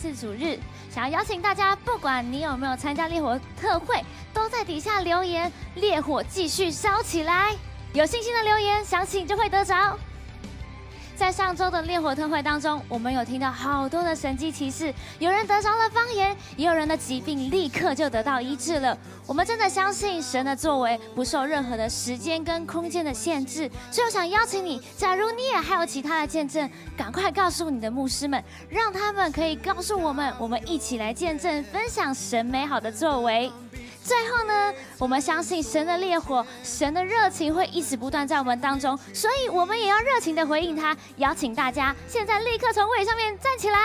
次主日，想要邀请大家，不管你有没有参加烈火特会，都在底下留言，烈火继续烧起来。有信心的留言，相信就会得着。在上周的烈火特会当中，我们有听到好多的神迹奇事，有人得着了方言，也有人的疾病立刻就得到医治了。我们真的相信神的作为不受任何的时间跟空间的限制，所以我想邀请你，假如你也还有其他的见证，赶快告诉你的牧师们，让他们可以告诉我们，我们一起来见证分享神美好的作为。最后呢，我们相信神的烈火，神的热情会一直不断在我们当中，所以我们也要热情的回应他。邀请大家现在立刻从位上面站起来，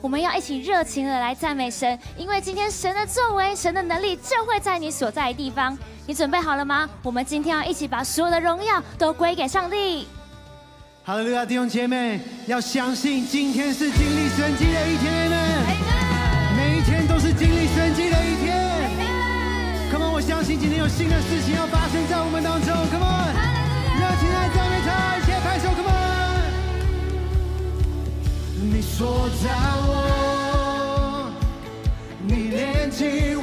我们要一起热情的来赞美神，因为今天神的作为，神的能力就会在你所在的地方。你准备好了吗？我们今天要一起把所有的荣耀都归给上帝。哈利路亚，弟兄姐妹，要相信今天是经历神迹的一天呢，每一天都是经历神迹的一天。Come on，我相信今天有新的事情要发生在我们当中。Come on，热情的赞美他，一起拍手。Come on，你说在我，你连接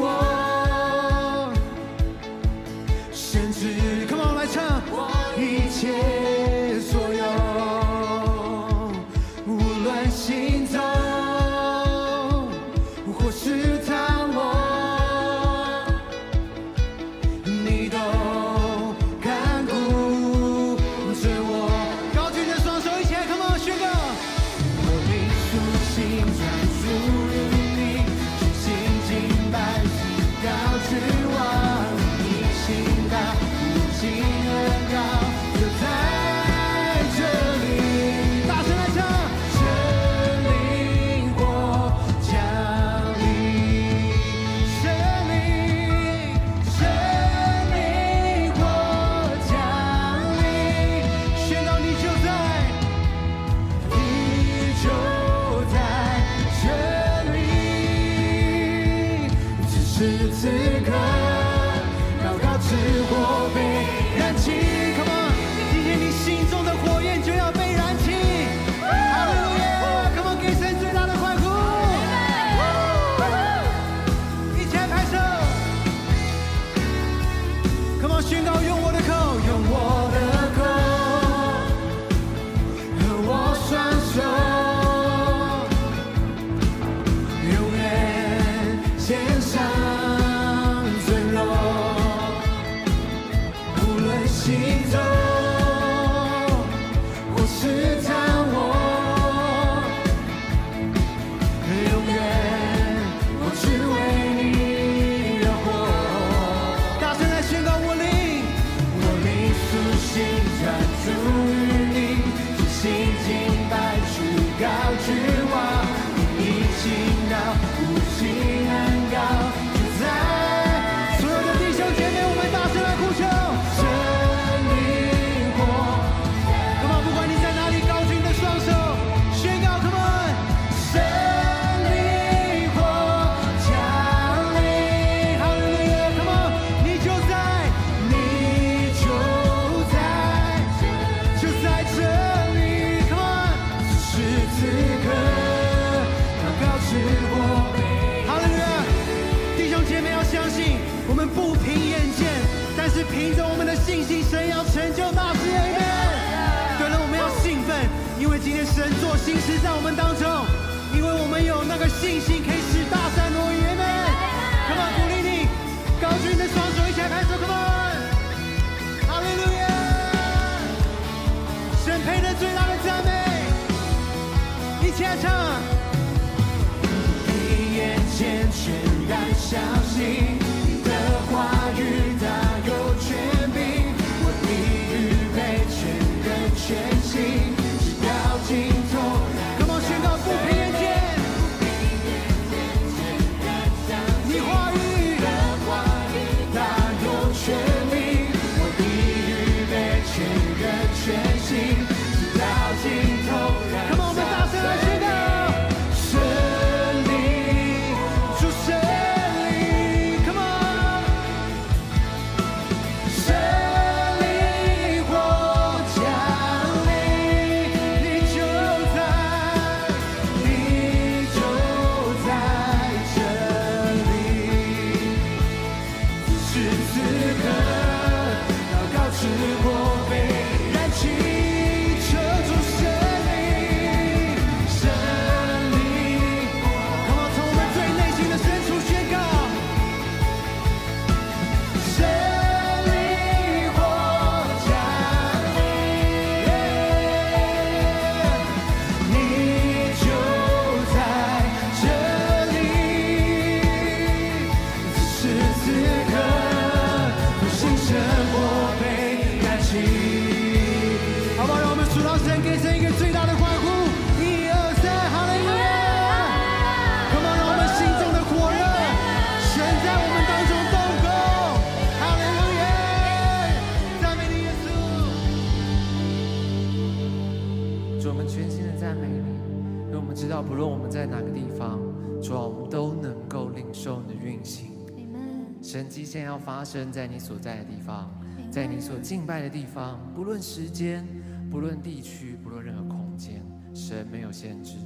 神在你所在的地方，在你所敬拜的地方，不论时间，不论地区，不论任何空间，神没有限制。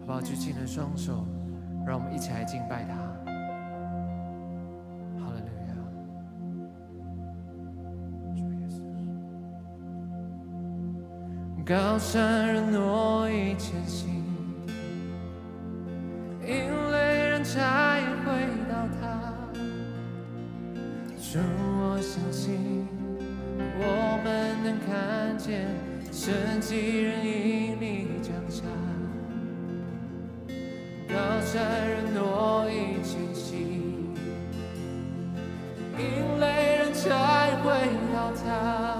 好不好？举起你的双手，让我们一起来敬拜他。高山人诺一千心，因为人差。祝我相信，我们能看见神奇人因你长大。高山人多已清醒，因泪人才会倒塌。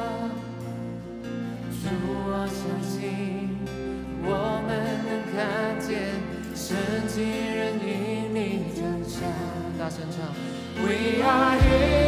祝我相信，我们能看见神奇人因你长大。大声唱，We are here。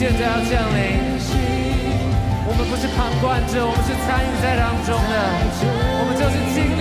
现在要降临，我们不是旁观者，我们是参与在当中的，我们就是精。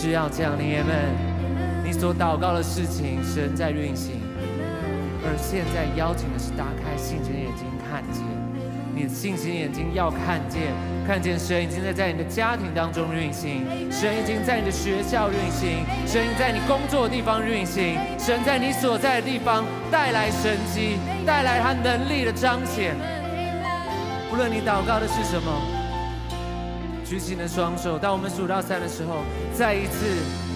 医治要降临，爷们，你所祷告的事情，神在运行。而现在邀请的是打开信心的眼睛，看见你的信心眼睛要看见，看见神已经在在你的家庭当中运行，神已经在你的学校运行，神已经在你工作的地方运行，神在你所在的地方带来神机，带来他能力的彰显。无论你祷告的是什么，举起你的双手。当我们数到三的时候，再一次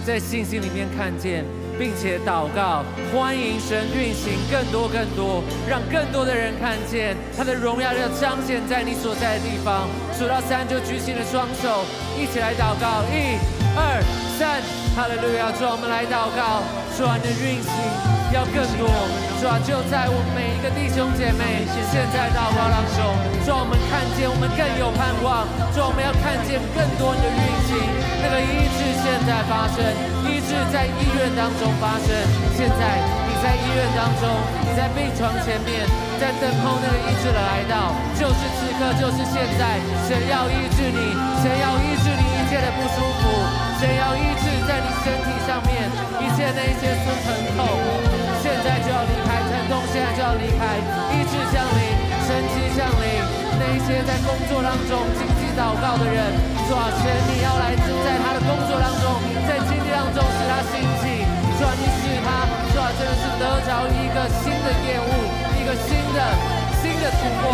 在信心里面看见，并且祷告，欢迎神运行更多更多，让更多的人看见他的荣耀要彰显在你所在的地方。数到三就举起你的双手，一起来祷告。一、二、三，哈利路亚！主，我们来祷告，主啊，你的运行要更多。主啊，就在我们每一个弟兄姐妹现在祷告当中，主，我们看见我们更有盼望。主，我们要看见更多的运行，那个医治现在发生，医治在医院当中发生。现在你在医院当中，你在病床前面，在等候那个医治的来到，就是此刻，就是现在，神要医治你，神要医治你切的不舒服，神要医治在你身体上面一切那一些疼痛。现在就要离开，疼痛现在就要离开，医治降临，神迹降临。那一些在工作当中经济祷告的人，主啊，神你要来自在他的工作当中，在经济当中使他兴起，主啊，你使他，主啊，真的是得着一个新的业务，一个新的新的突破。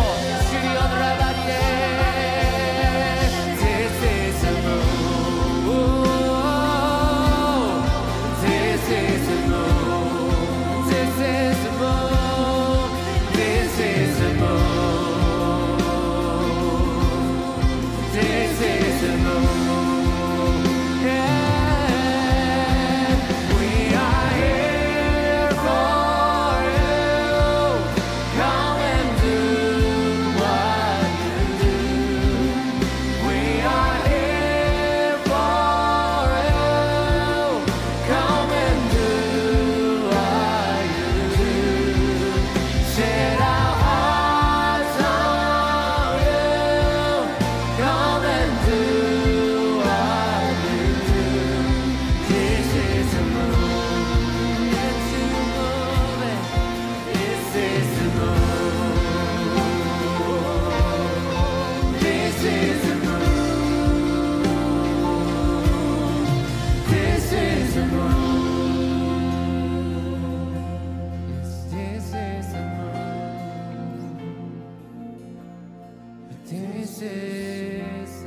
This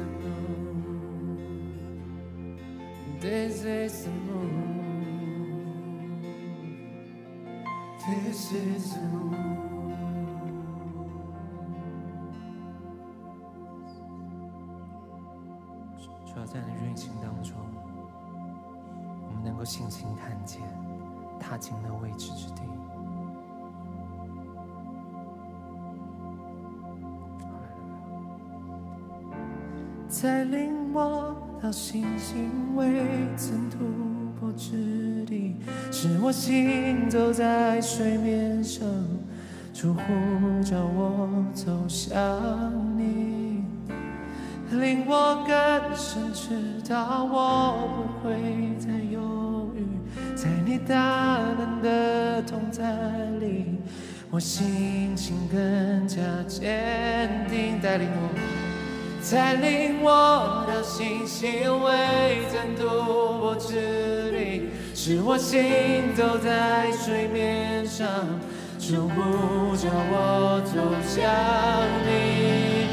is try 在你运行当中，我们能够信心看见，踏进那未知之地。再领我到星星未曾突破之地，使我行走在水面上，主呼召我走向你，令我更深知道我不会再犹豫，在你大能的同在里，我心情更加坚定，带领我。带领我到星星未曾突破之地，使我行走在水面上，主呼召我走向你，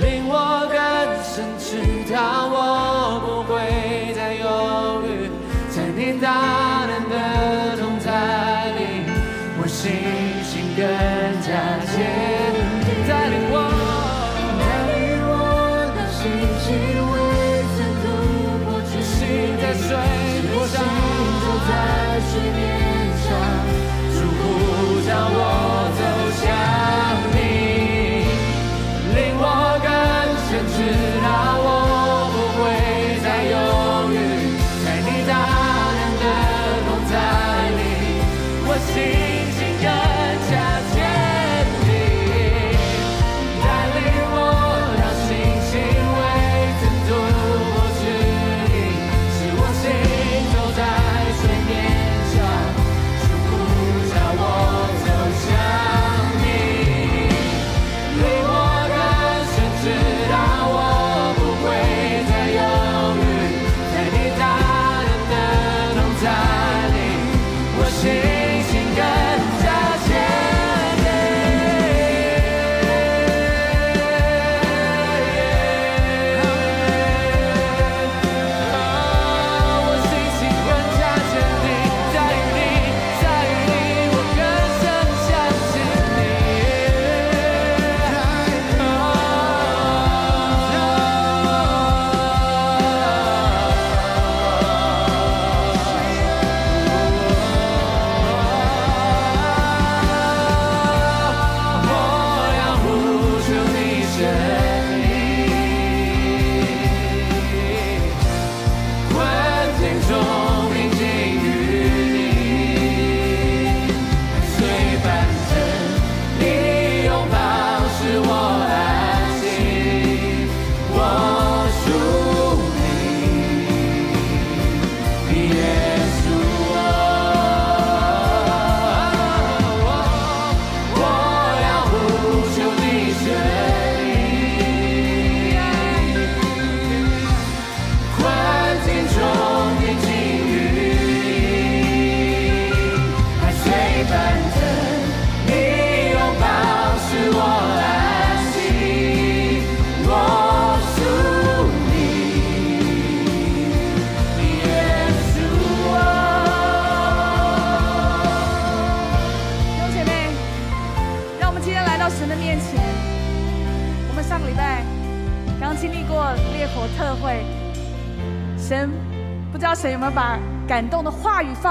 令我更深知道我不会再犹豫，在你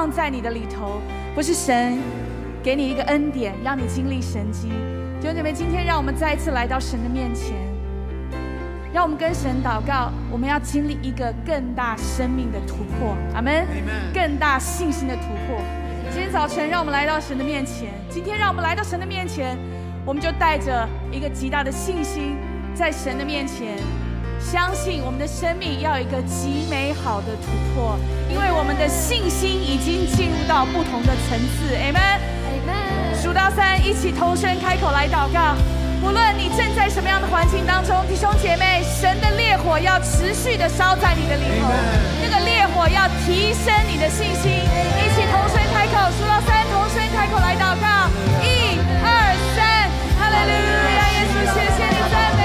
放在你的里头？不是神给你一个恩典，让你经历神迹。弟兄姐妹，今天让我们再一次来到神的面前，让我们跟神祷告，我们要经历一个更大生命的突破。阿门。更大信心的突破。今天早晨，让我们来到神的面前。今天，让我们来到神的面前，我们就带着一个极大的信心，在神的面前。相信我们的生命要有一个极美好的突破，因为我们的信心已经进入到不同的层次。Amen，Amen。数到三，一起同声开口来祷告。无论你正在什么样的环境当中，弟兄姐妹，神的烈火要持续的烧在你的里头，那个烈火要提升你的信心。一起同声开口，数到三，同声开口来祷告。一、二、三，哈利路亚，耶稣，谢谢你赞美。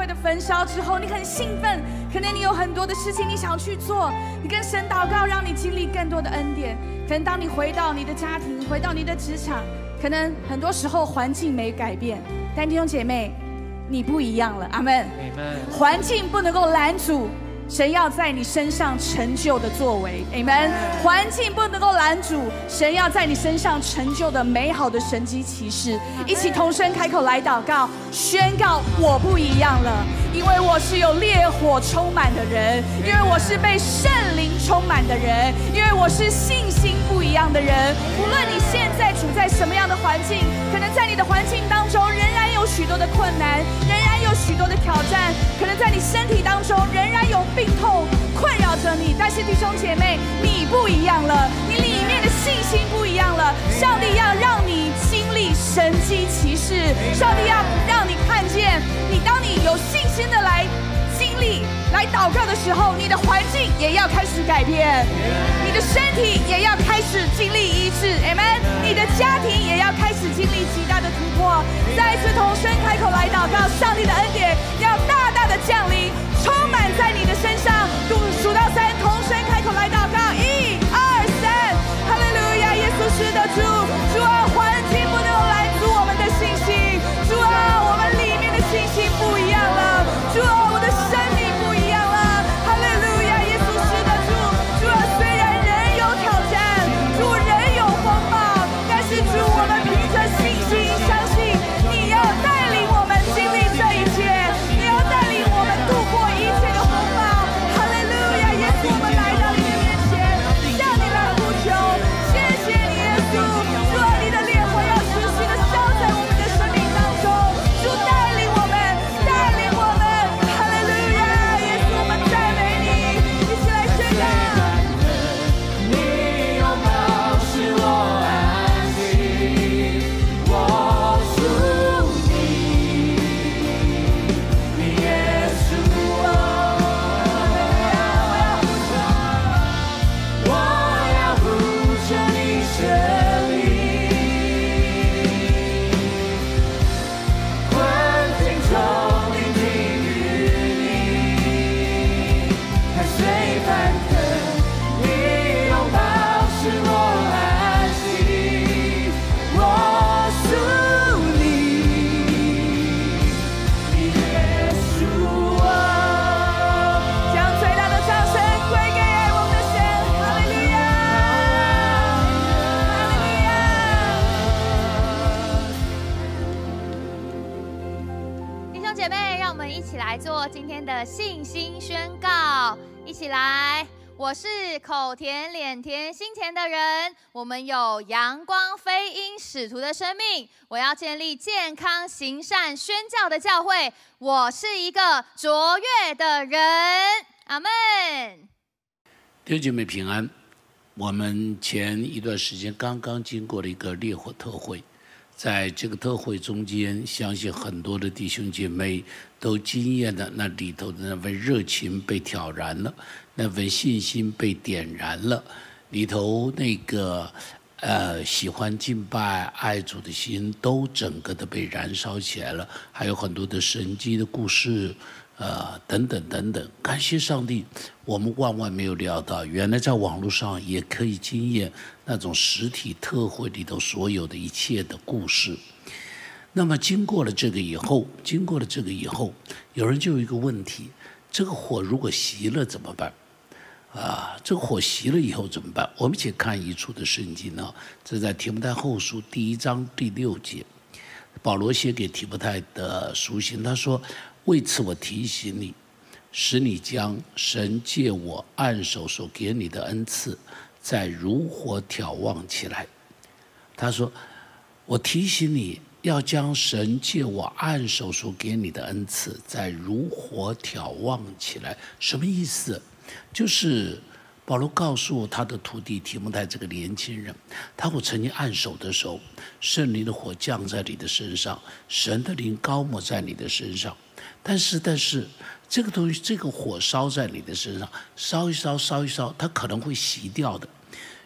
会的焚烧之后，你很兴奋，可能你有很多的事情你想去做，你跟神祷告，让你经历更多的恩典。可能当你回到你的家庭，回到你的职场，可能很多时候环境没改变，但弟兄姐妹，你不一样了。阿门。环境不能够拦阻。神要在你身上成就的作为，Amen。环境不能够拦阻神要在你身上成就的美好的神迹奇事。一起同声开口来祷告，宣告我不一样了，因为我是有烈火充满的人，因为我是被圣灵充满的人，因为我是信心不一样的人。无论你现在处在什么样的环境，可能在你的环境当中仍然有许多的困难，仍然有许多的挑战，可能在你身体当中仍然有。病痛困扰着你，但是弟兄姐妹，你不一样了，你里面的信心不一样了。上帝要让你经历神机骑士，上帝要让你看见，你当你有信心的来经历、来祷告的时候，你的环境也要开始改变，你的身体也要开始经历医治，Amen。你的家庭也要开始经历极大的突破。再次同声开口来祷告，上帝的恩典要大大的降临。充满在你的身上，数数到三，同声开口来祷告，一二三，哈利路亚，耶稣是的主，信心宣告，一起来。我是口甜脸甜心甜的人，我们有阳光飞鹰使徒的生命。我要建立健康行善宣教的教会，我是一个卓越的人。阿门。弟兄姐妹，平安。我们前一段时间刚刚经过了一个烈火特会，在这个特会中间，相信很多的弟兄姐妹。都惊艳的那里头的那份热情被挑燃了。那份信心被点燃了，里头那个呃喜欢敬拜爱主的心都整个的被燃烧起来了，还有很多的神迹的故事，呃等等等等。感谢上帝，我们万万没有料到，原来在网络上也可以经验那种实体特会里头所有的一切的故事。那么经过了这个以后，经过了这个以后，有人就有一个问题：这个火如果熄了怎么办？啊，这个火熄了以后怎么办？我们且看一处的圣经呢，这在提摩太后书第一章第六节，保罗写给提摩太的书信，他说：“为此我提醒你，使你将神借我按手所给你的恩赐，再如火挑旺起来。”他说：“我提醒你要将神借我按手所给你的恩赐，再如火挑旺起来。”什么意思？就是保罗告诉他的徒弟提摩太这个年轻人，他我曾经按手的时候，圣灵的火降在你的身上，神的灵高抹在你的身上。但是，但是这个东西，这个火烧在你的身上，烧一烧，烧一烧，它可能会熄掉的。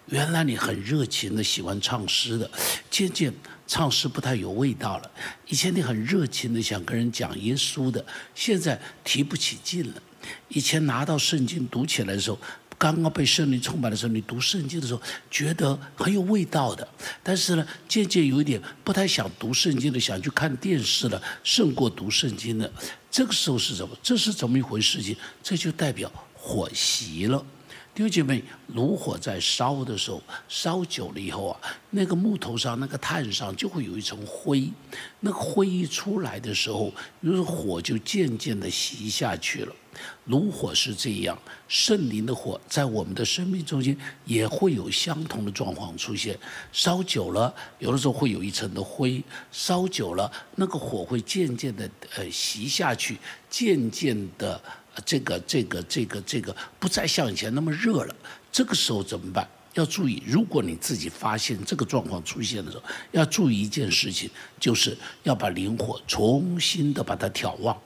原来你很热情的喜欢唱诗的，渐渐唱诗不太有味道了。以前你很热情的想跟人讲耶稣的，现在提不起劲了。以前拿到圣经读起来的时候，刚刚被圣灵充满的时候，你读圣经的时候觉得很有味道的。但是呢，渐渐有一点不太想读圣经的，想去看电视了，胜过读圣经的。这个时候是什么？这是怎么一回事？情这就代表火熄了。弟兄姐妹，炉火在烧的时候，烧久了以后啊，那个木头上、那个炭上就会有一层灰。那个灰一出来的时候，于是火就渐渐的熄下去了。炉火是这样，圣灵的火在我们的生命中间也会有相同的状况出现。烧久了，有的时候会有一层的灰；烧久了，那个火会渐渐的呃熄下去，渐渐的。这个这个这个这个不再像以前那么热了，这个时候怎么办？要注意，如果你自己发现这个状况出现的时候，要注意一件事情，就是要把灵火重新的把它挑旺。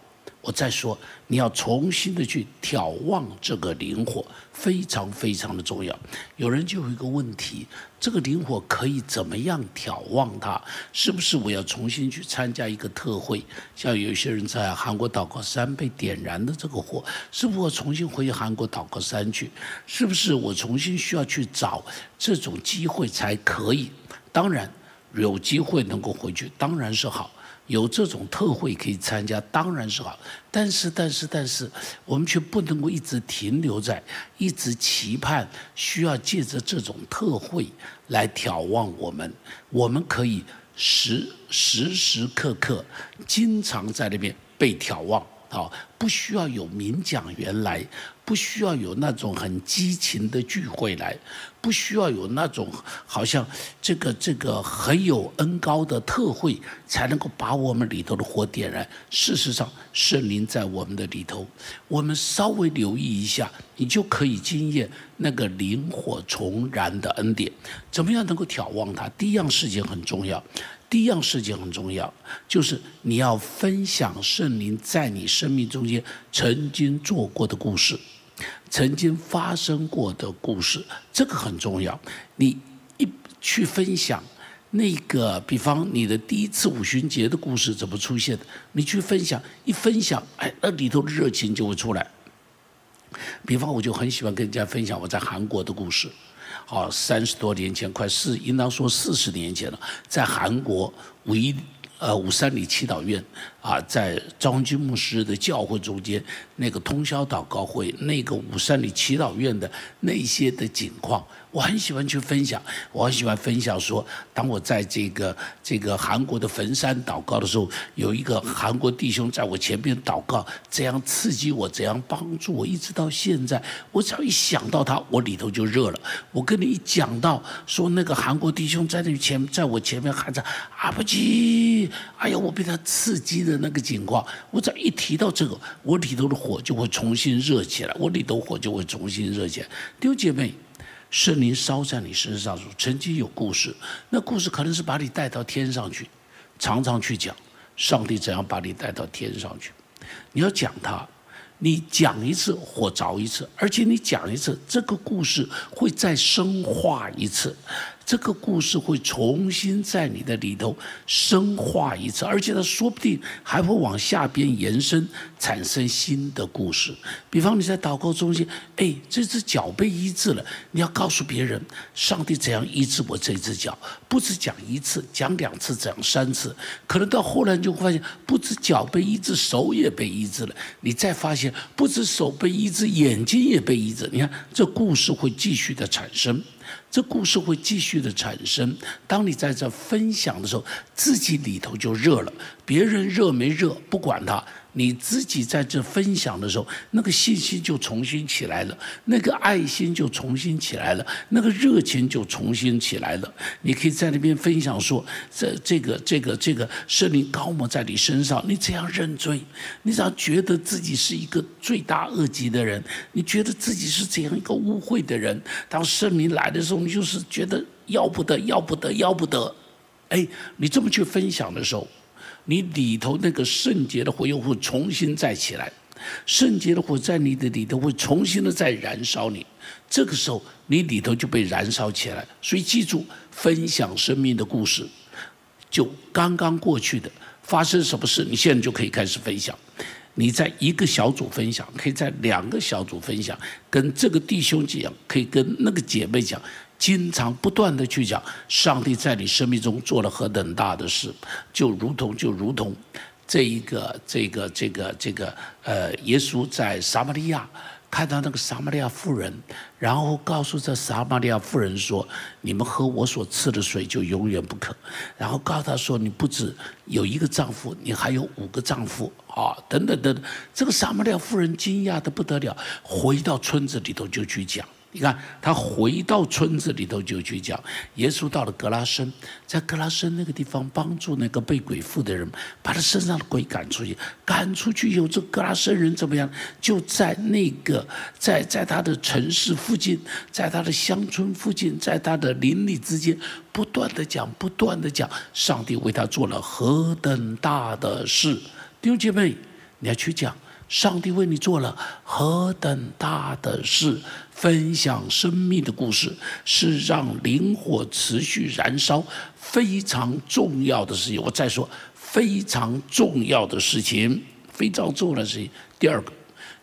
我再说，你要重新的去眺望这个灵火，非常非常的重要。有人就有一个问题：这个灵火可以怎么样眺望它？是不是我要重新去参加一个特会？像有些人在韩国祷告山被点燃的这个火，是不是我重新回韩国祷告山去？是不是我重新需要去找这种机会才可以？当然，有机会能够回去，当然是好。有这种特惠可以参加，当然是好。但是，但是，但是，我们却不能够一直停留在一直期盼，需要借着这种特惠来眺望我们。我们可以时时时刻刻，经常在那边被眺望。好，不需要有名讲员来，不需要有那种很激情的聚会来，不需要有那种好像这个这个很有恩高的特会才能够把我们里头的火点燃。事实上，圣灵在我们的里头，我们稍微留意一下，你就可以经验那个灵火重燃的恩典。怎么样能够眺望它？第一样事情很重要。第一样事情很重要，就是你要分享圣灵在你生命中间曾经做过的故事，曾经发生过的故事，这个很重要。你一去分享那个，比方你的第一次五旬节的故事怎么出现的，你去分享，一分享，哎，那里头的热情就会出来。比方，我就很喜欢跟人家分享我在韩国的故事。好，三十多年前，快四，应当说四十年前了，在韩国五一呃五三里祈祷院啊，在张军牧师的教会中间，那个通宵祷告会，那个五三里祈祷院的那些的景况，我很喜欢去分享，我很喜欢分享说，当我在这个这个韩国的坟山祷告的时候，有一个韩国弟兄在我前边祷告，怎样刺激我，怎样帮助我，一直到现在，我只要一想到他，我里头就热了。我跟你一讲到说那个韩国弟兄在那前，在我前面喊着阿不基，哎呀，我被他刺激的那个情况，我只要一提到这个，我里头的火就会重新热起来，我里头火就会重新热起来。弟兄姐妹。圣灵烧在你身上，曾经有故事，那故事可能是把你带到天上去，常常去讲上帝怎样把你带到天上去。你要讲它，你讲一次火着一次，而且你讲一次，这个故事会再深化一次。这个故事会重新在你的里头深化一次，而且它说不定还会往下边延伸，产生新的故事。比方你在祷告中心，哎，这只脚被医治了，你要告诉别人，上帝怎样医治我这只脚，不止讲一次，讲两次，讲三次，可能到后来你就会发现，不止脚被医治，手也被医治了。你再发现，不止手被医治，眼睛也被医治。你看，这故事会继续的产生。这故事会继续的产生。当你在这分享的时候，自己里头就热了，别人热没热不管他。你自己在这分享的时候，那个信心就重新起来了，那个爱心就重新起来了，那个热情就重新起来了。你可以在那边分享说，这这个这个这个圣灵高摩在你身上，你怎样认罪？你怎样觉得自己是一个罪大恶极的人？你觉得自己是怎样一个污秽的人？当圣灵来的时候，你就是觉得要不得，要不得，要不得。哎，你这么去分享的时候。你里头那个圣洁的火又会重新再起来，圣洁的火在你的里头会重新的再燃烧你，这个时候你里头就被燃烧起来。所以记住，分享生命的故事，就刚刚过去的发生什么事，你现在就可以开始分享。你在一个小组分享，可以在两个小组分享，跟这个弟兄讲，可以跟那个姐妹讲。经常不断的去讲，上帝在你生命中做了何等大的事，就如同就如同这一个这个这个这个呃，耶稣在撒玛利亚看到那个撒玛利亚妇人，然后告诉这撒玛利亚妇人说：“你们喝我所赐的水就永远不渴。”然后告诉他说：“你不止有一个丈夫，你还有五个丈夫啊！”等等等等，这个撒玛利亚妇人惊讶的不得了，回到村子里头就去讲。你看，他回到村子里头就去讲，耶稣到了格拉森，在格拉森那个地方帮助那个被鬼附的人，把他身上的鬼赶出去。赶出去以后，这格拉森人怎么样？就在那个在在他的城市附近，在他的乡村附近，在他的邻里之间，不断的讲，不断的讲，上帝为他做了何等大的事。弟兄姐妹，你要去讲。上帝为你做了何等大的事！分享生命的故事，是让灵火持续燃烧非常重要的事情。我再说，非常重要的事情，非常重要的事情。第二个，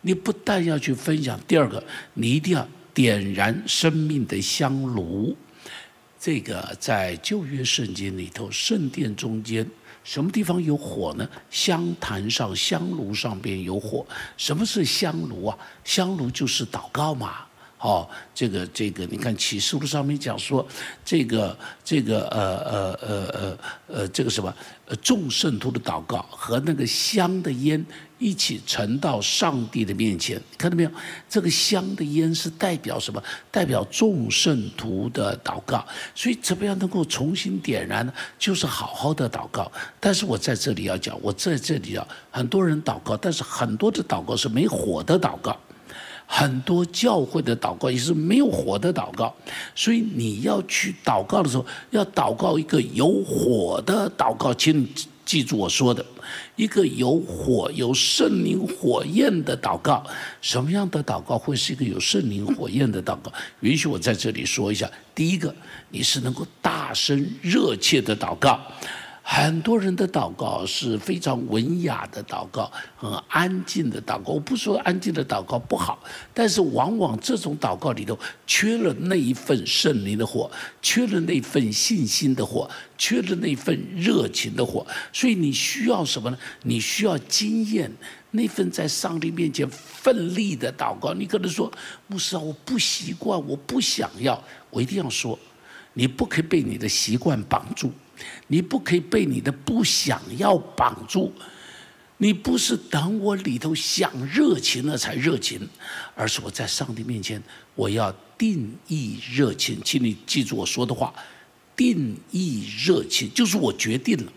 你不但要去分享，第二个，你一定要点燃生命的香炉。这个在旧约圣经里头，圣殿中间。什么地方有火呢？香坛上、香炉上边有火。什么是香炉啊？香炉就是祷告嘛。哦，这个这个，你看启示录上面讲说，这个这个呃呃呃呃呃，这个什么，众圣徒的祷告和那个香的烟一起沉到上帝的面前，看到没有？这个香的烟是代表什么？代表众圣徒的祷告。所以怎么样能够重新点燃呢？就是好好的祷告。但是我在这里要讲，我在这里啊，很多人祷告，但是很多的祷告是没火的祷告。很多教会的祷告也是没有火的祷告，所以你要去祷告的时候，要祷告一个有火的祷告。请记住我说的，一个有火、有圣灵火焰的祷告。什么样的祷告会是一个有圣灵火焰的祷告？允许我在这里说一下。第一个，你是能够大声热切的祷告。很多人的祷告是非常文雅的祷告，很安静的祷告。我不说安静的祷告不好，但是往往这种祷告里头缺了那一份圣灵的火，缺了那份信心的火，缺了那份热情的火。所以你需要什么呢？你需要经验那份在上帝面前奋力的祷告。你可能说，牧师啊，我不习惯，我不想要。我一定要说，你不可以被你的习惯绑住。你不可以被你的不想要绑住，你不是等我里头想热情了才热情，而是我在上帝面前，我要定义热情，请你记住我说的话，定义热情就是我决定了。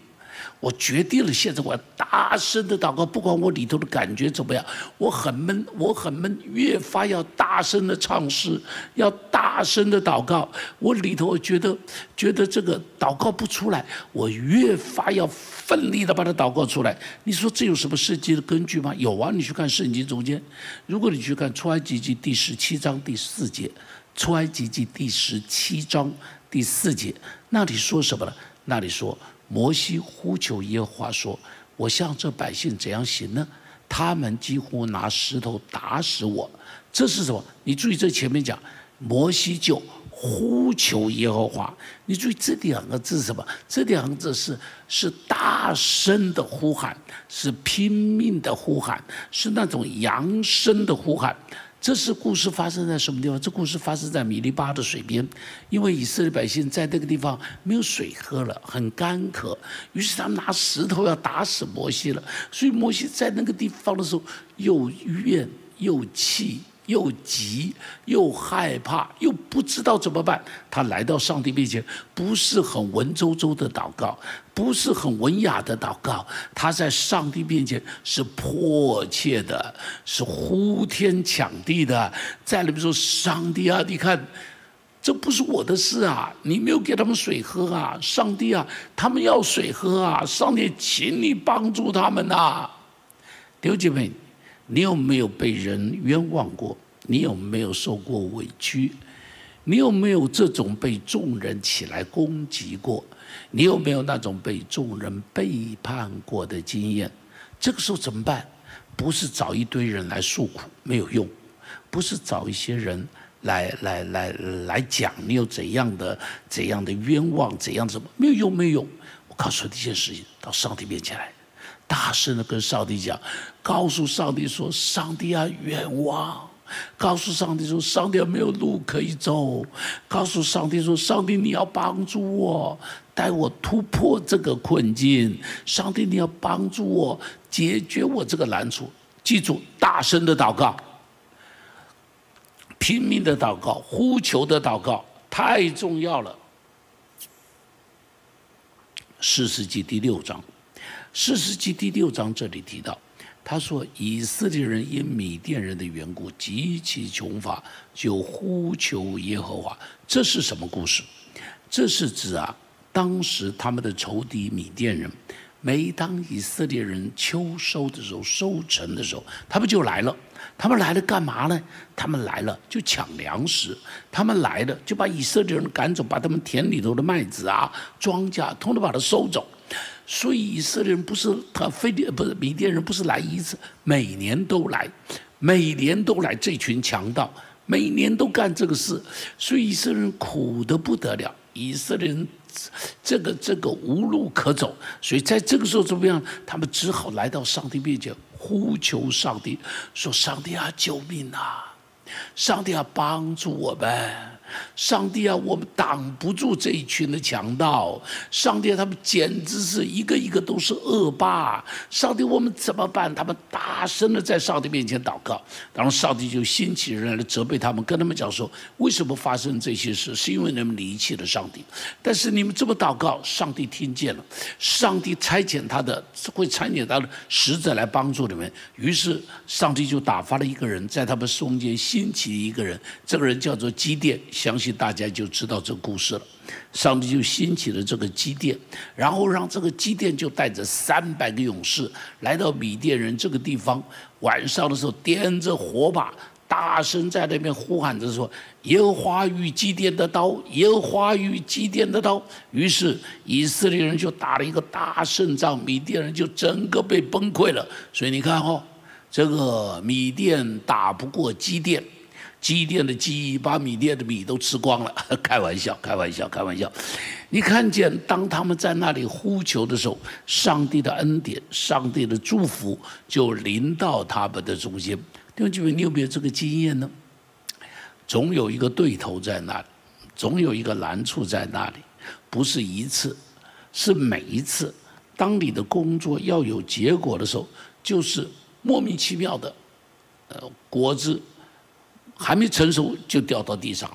我决定了，现在我要大声的祷告，不管我里头的感觉怎么样，我很闷，我很闷，越发要大声的唱诗，要大声的祷告。我里头我觉得，觉得这个祷告不出来，我越发要奋力的把它祷告出来。你说这有什么圣经的根据吗？有啊，你去看圣经中间，如果你去看出埃及记第十七章第四节，出埃及记第十七章第四节，那里说什么呢？那里说。摩西呼求耶和华说：“我向这百姓怎样行呢？他们几乎拿石头打死我。这是什么？你注意这前面讲，摩西就呼求耶和华。你注意这两个字是什么？这两个字是是大声的呼喊，是拼命的呼喊，是那种扬声的呼喊。”这是故事发生在什么地方？这故事发生在米利巴的水边，因为以色列百姓在那个地方没有水喝了，很干渴，于是他们拿石头要打死摩西了。所以摩西在那个地方的时候，又怨又气。又急又害怕，又不知道怎么办。他来到上帝面前，不是很文绉绉的祷告，不是很文雅的祷告。他在上帝面前是迫切的，是呼天抢地的。在里面说：“上帝啊，你看，这不是我的事啊，你没有给他们水喝啊，上帝啊，他们要水喝啊，上帝，请你帮助他们呐。”弟兄姐妹。你有没有被人冤枉过？你有没有受过委屈？你有没有这种被众人起来攻击过？你有没有那种被众人背叛过的经验？这个时候怎么办？不是找一堆人来诉苦，没有用；不是找一些人来来来来讲你有怎样的怎样的冤枉，怎样怎么没有用，没有用。我告诉你一件事情，到上帝面前来。大声的跟上帝讲，告诉上帝说：“上帝啊，冤枉！”告诉上帝说：“上帝没有路可以走。”告诉上帝说：“上帝，你要帮助我，带我突破这个困境。上帝，你要帮助我解决我这个难处。”记住，大声的祷告，拼命的祷告，呼求的祷告，太重要了。四世纪第六章。四世纪第六章这里提到，他说以色列人因米甸人的缘故极其穷乏，就呼求耶和华。这是什么故事？这是指啊，当时他们的仇敌米甸人，每当以色列人秋收的时候、收成的时候，他们就来了。他们来了干嘛呢？他们来了就抢粮食，他们来了就把以色列人赶走，把他们田里头的麦子啊、庄稼通通把它收走。所以以色列人不是他非得不是米甸人不是来一次，每年都来，每年都来这群强盗，每年都干这个事，所以以色列人苦得不得了，以色列人这个这个无路可走，所以在这个时候怎么样？他们只好来到上帝面前呼求上帝，说：“上帝啊，救命啊！上帝啊，帮助我们！”上帝啊，我们挡不住这一群的强盗。上帝，他们简直是一个一个都是恶霸。上帝，我们怎么办？他们大声的在上帝面前祷告，然后上帝就兴起人来责备他们，跟他们讲说：为什么发生这些事？是因为你们离弃了上帝。但是你们这么祷告，上帝听见了，上帝差遣他的会差遣他的使者来帮助你们。于是上帝就打发了一个人，在他们中间兴起一个人，这个人叫做基甸。相信大家就知道这故事了。上帝就兴起了这个基甸，然后让这个基甸就带着三百个勇士来到米甸人这个地方。晚上的时候，点着火把，大声在那边呼喊着说：“耶和华与基甸的刀，耶和华与基甸的刀。”于是以色列人就打了一个大胜仗，米甸人就整个被崩溃了。所以你看哈，这个米甸打不过基甸，基甸的鸡把米店的米都吃光了。开玩笑，开玩笑，开玩笑。你看见当他们在那里呼求的时候，上帝的恩典、上帝的祝福就临到他们的中间。弟兄姐妹，你有没有这个经验呢？总有一个对头在那里，总有一个难处在那里，不是一次，是每一次。当你的工作要有结果的时候，就是莫名其妙的，呃，果子还没成熟就掉到地上，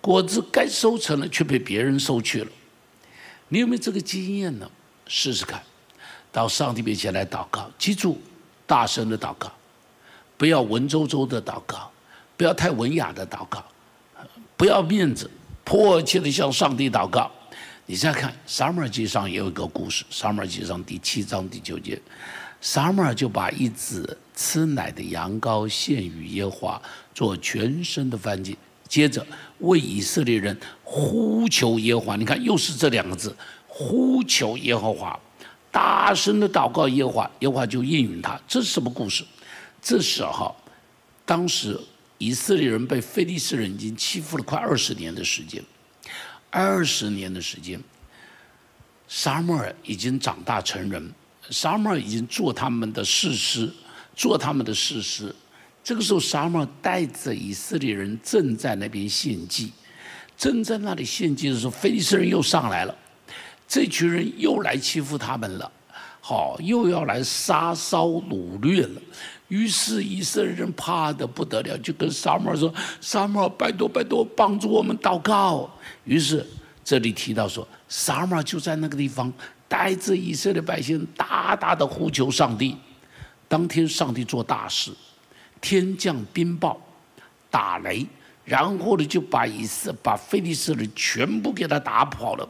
果子该收成了却被别人收去了。你有没有这个经验呢？试试看，到上帝面前来祷告，记住，大声的祷告。不要文绉绉的祷告，不要太文雅的祷告，不要面子，迫切的向上帝祷告。你再看《撒母耳记》上也有一个故事，《撒母耳记》上第七章第九节，撒母耳就把一只吃奶的羊羔献与耶和华，做全身的燔祭，接着为以色列人呼求耶和华。你看，又是这两个字，呼求耶和华，大声的祷告耶和华，耶和华就应允他。这是什么故事？这时候，当时以色列人被非利士人已经欺负了快二十年的时间，二十年的时间，撒母耳已经长大成人，撒母耳已经做他们的士师，做他们的士师。这个时候，撒母耳带着以色列人正在那边献祭，正在那里献祭的时候，非利士人又上来了，这群人又来欺负他们了，好，又要来杀烧掳掠了。于是以色列人怕的不得了，就跟撒母耳说：“撒母耳，拜托拜托，帮助我们祷告。”于是这里提到说，撒母耳就在那个地方带着以色列百姓大大的呼求上帝。当天上帝做大事，天降冰雹，打雷，然后呢就把以色把非利士人全部给他打跑了，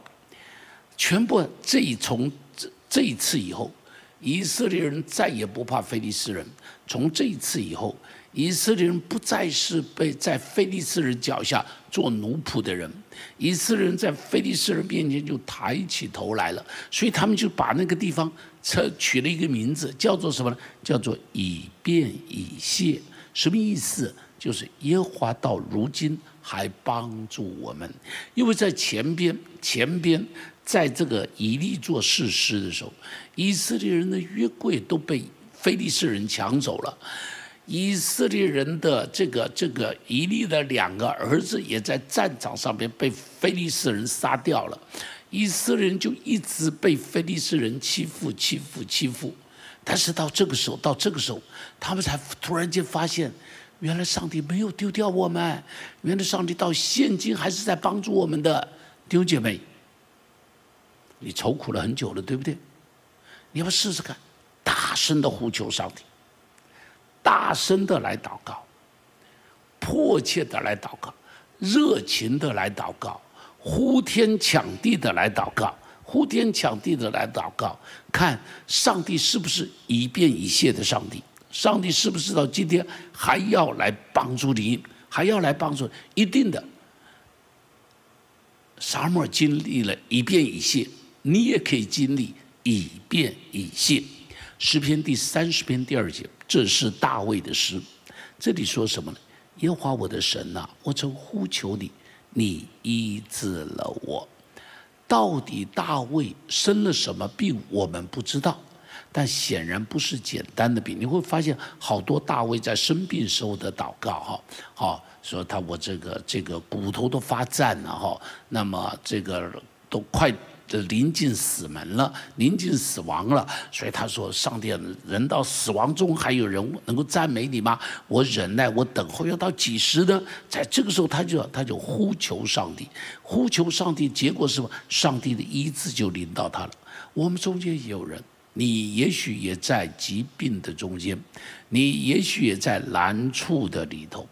全部这一从这这一次以后，以色列人再也不怕非利士人。从这一次以后，以色列人不再是被在非利士人脚下做奴仆的人，以色列人在非利士人面前就抬起头来了，所以他们就把那个地方他取了一个名字，叫做什么呢？叫做以便以谢。什么意思？就是耶和华到如今还帮助我们，因为在前边前边，在这个以利做事师的时候，以色列人的约柜都被。非利士人抢走了，以色列人的这个这个以利的两个儿子也在战场上边被非利士人杀掉了，以色列人就一直被非利士人欺负欺负欺负，但是到这个时候到这个时候，他们才突然间发现，原来上帝没有丢掉我们，原来上帝到现今还是在帮助我们的弟兄姐妹，你愁苦了很久了，对不对？你要不试试看？大声的呼求上帝，大声的来祷告，迫切的来祷告，热情的来祷告，呼天抢地的来祷告，呼天抢地的来祷告，看上帝是不是一变一谢的上帝？上帝是不是到今天还要来帮助你？还要来帮助？一定的。沙漠经历了一变一谢，你也可以经历一变一谢。诗篇第三十篇第二节，这是大卫的诗。这里说什么呢？耶和华我的神呐，我曾呼求你，你医治了我。到底大卫生了什么病？我们不知道，但显然不是简单的病。你会发现，好多大卫在生病时候的祷告，哈，好说他我这个这个骨头都发颤了，哈，那么这个都快。这临近死门了，临近死亡了，所以他说：“上帝，人到死亡中还有人能够赞美你吗？我忍耐，我等候要到几时呢？”在这个时候，他就他就呼求上帝，呼求上帝，结果是什么？上帝的医治就临到他了。我们中间也有人。你也许也在疾病的中间，你也许也在难处的里头，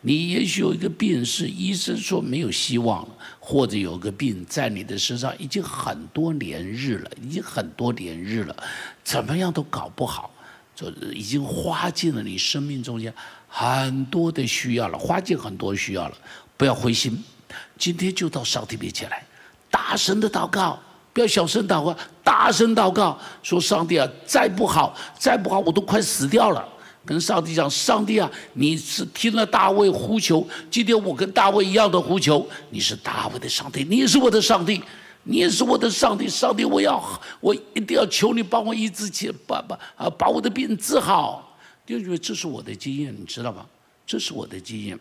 你也许有一个病是医生说没有希望了，或者有个病在你的身上已经很多年日了，已经很多年日了，怎么样都搞不好，就已经花尽了你生命中间很多的需要了，花尽很多需要了，不要灰心，今天就到上帝面前来，大声的祷告，不要小声祷告，大声祷告，说上帝啊，再不好，再不好，我都快死掉了。跟上帝讲，上帝啊，你是听了大卫呼求，今天我跟大卫一样的呼求，你是大卫的上帝，你也是我的上帝，你也是我的上帝，上帝，我要，我一定要求你帮我医治起，把把啊，把我的病治好。弟兄姐妹，这是我的经验，你知道吗？这是我的经验。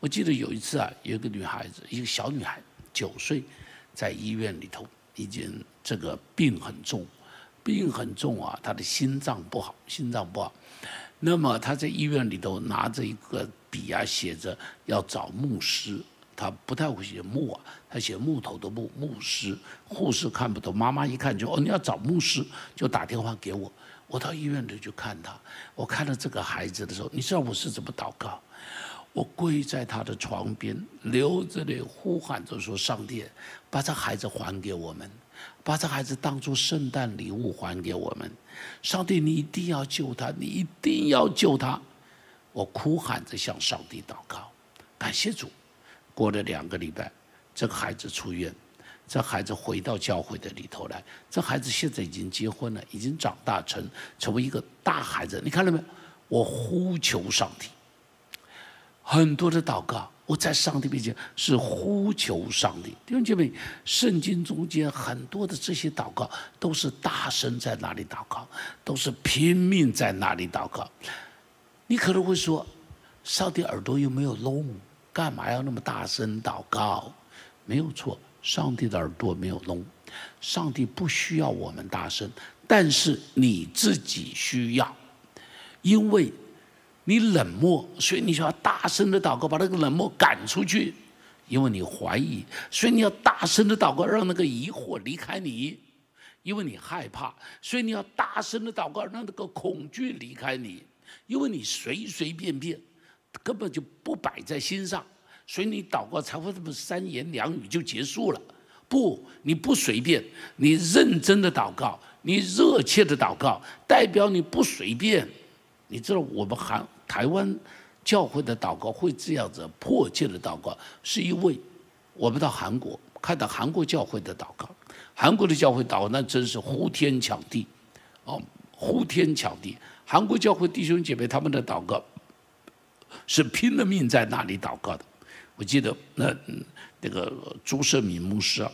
我记得有一次啊，有一个女孩子，一个小女孩，九岁，在医院里头，已经这个病很重，病很重啊，她的心脏不好，心脏不好。那么他在医院里头拿着一个笔啊，写着要找牧师。他不太会写木啊，他写木头的木牧师。护士看不懂，妈妈一看就哦，你要找牧师，就打电话给我。我到医院里去看他。我看到这个孩子的时候，你知道我是怎么祷告？我跪在他的床边，流着泪呼喊着说：“上帝，把这孩子还给我们。”把这孩子当做圣诞礼物还给我们，上帝，你一定要救他，你一定要救他！我哭喊着向上帝祷告，感谢主。过了两个礼拜，这个孩子出院，这孩子回到教会的里头来。这孩子现在已经结婚了，已经长大成成为一个大孩子。你看到没有？我呼求上帝，很多的祷告。我在上帝面前是呼求上帝，弟兄姐妹，圣经中间很多的这些祷告都是大声在那里祷告，都是拼命在那里祷告。你可能会说，上帝耳朵又没有聋，干嘛要那么大声祷告？没有错，上帝的耳朵没有聋，上帝不需要我们大声，但是你自己需要，因为。你冷漠，所以你就要大声的祷告，把那个冷漠赶出去，因为你怀疑，所以你要大声的祷告，让那个疑惑离开你，因为你害怕，所以你要大声的祷告，让那个恐惧离开你，因为你随随便便根本就不摆在心上，所以你祷告才会这么三言两语就结束了。不，你不随便，你认真的祷告，你热切的祷告，代表你不随便。你知道我们韩台湾教会的祷告会这样子迫切的祷告，是因为我们到韩国看到韩国教会的祷告，韩国的教会祷告那真是呼天抢地，哦，呼天抢地！韩国教会弟兄姐妹他们的祷告是拼了命在那里祷告的。我记得那那个朱胜敏牧师啊，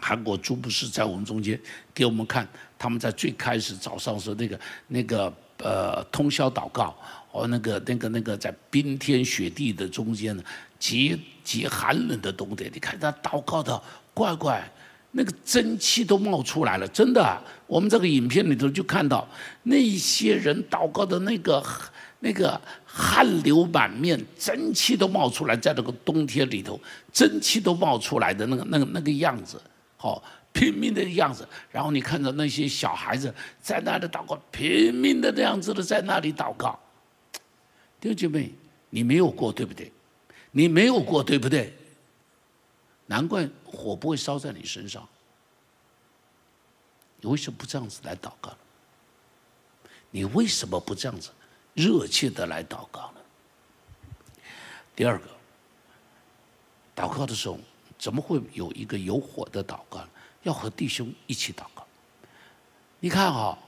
韩国朱牧师在我们中间给我们看，他们在最开始早上时候那个那个。呃，通宵祷告，哦，那个、那个、那个，在冰天雪地的中间呢，极极寒冷的冬天，你看他祷告的，乖乖，那个蒸汽都冒出来了，真的。我们这个影片里头就看到那些人祷告的那个、那个汗流满面，蒸汽都冒出来，在那个冬天里头，蒸汽都冒出来的那个、那个、那个样子，好。拼命的样子，然后你看到那些小孩子在那里祷告，拼命的那样子的在那里祷告。弟兄姐妹，你没有过对不对？你没有过对不对？难怪火不会烧在你身上。你为什么不这样子来祷告？你为什么不这样子热切的来祷告呢？第二个，祷告的时候怎么会有一个有火的祷告呢？要和弟兄一起祷告。你看哈，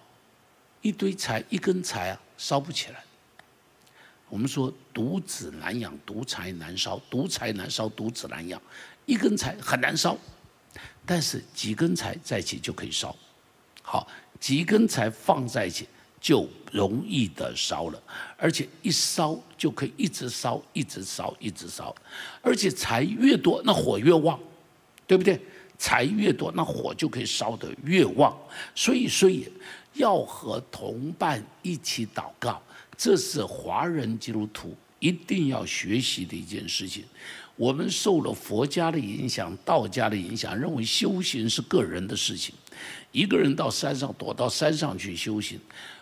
一堆柴，一根柴啊，烧不起来。我们说独子难养，独柴难烧，独柴难烧，独子难养。一根柴很难烧，但是几根柴在一起就可以烧。好，几根柴放在一起就容易的烧了，而且一烧就可以一直烧，一直烧，一直烧。而且柴越多，那火越旺，对不对？财越多，那火就可以烧得越旺。所以，所以要和同伴一起祷告，这是华人基督徒一定要学习的一件事情。我们受了佛家的影响、道家的影响，认为修行是个人的事情，一个人到山上躲到山上去修行。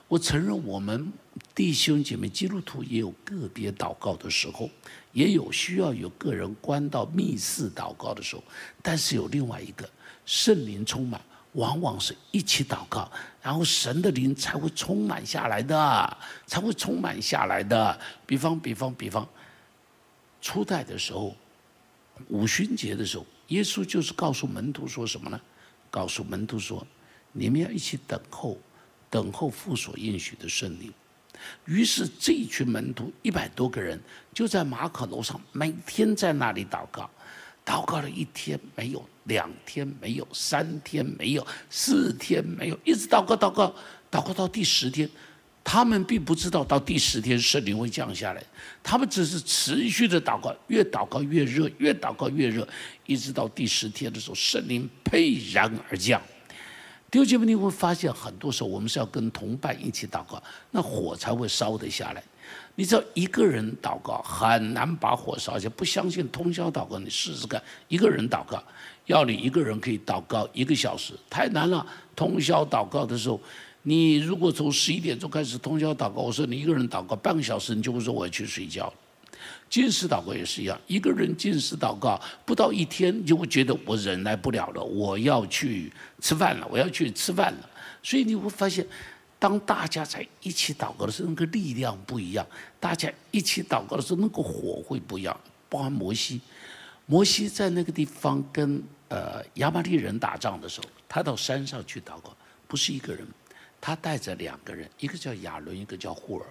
我承认，我们弟兄姐妹基督徒也有个别祷告的时候。也有需要有个人关到密室祷告的时候，但是有另外一个圣灵充满、往往是一起祷告，然后神的灵才会充满下来的，才会充满下来的。比方，比方，比方，初代的时候，五旬节的时候，耶稣就是告诉门徒说什么呢？告诉门徒说：“你们要一起等候，等候父所应许的圣灵。”于是这群门徒一百多个人就在马可楼上，每天在那里祷告。祷告了一天没有，两天没有，三天没有，四天没有，一直祷告祷告祷告到第十天，他们并不知道到第十天圣灵会降下来，他们只是持续的祷告，越祷告越热，越祷告越热，一直到第十天的时候，圣灵沛然而降。弟兄姐妹，你会发现很多时候我们是要跟同伴一起祷告，那火才会烧得下来。你知道一个人祷告很难把火烧下，不相信通宵祷告，你试试看。一个人祷告，要你一个人可以祷告一个小时，太难了。通宵祷告的时候，你如果从十一点钟开始通宵祷告，我说你一个人祷告半个小时，你就会说我要去睡觉。进食祷告也是一样，一个人进食祷告不到一天，你就会觉得我忍耐不了了，我要去吃饭了，我要去吃饭了。所以你会发现。当大家在一起祷告的时候，那个力量不一样；大家一起祷告的时候，那个火会不一样。包含摩西，摩西在那个地方跟呃亚玛利人打仗的时候，他到山上去祷告，不是一个人，他带着两个人，一个叫亚伦，一个叫户尔，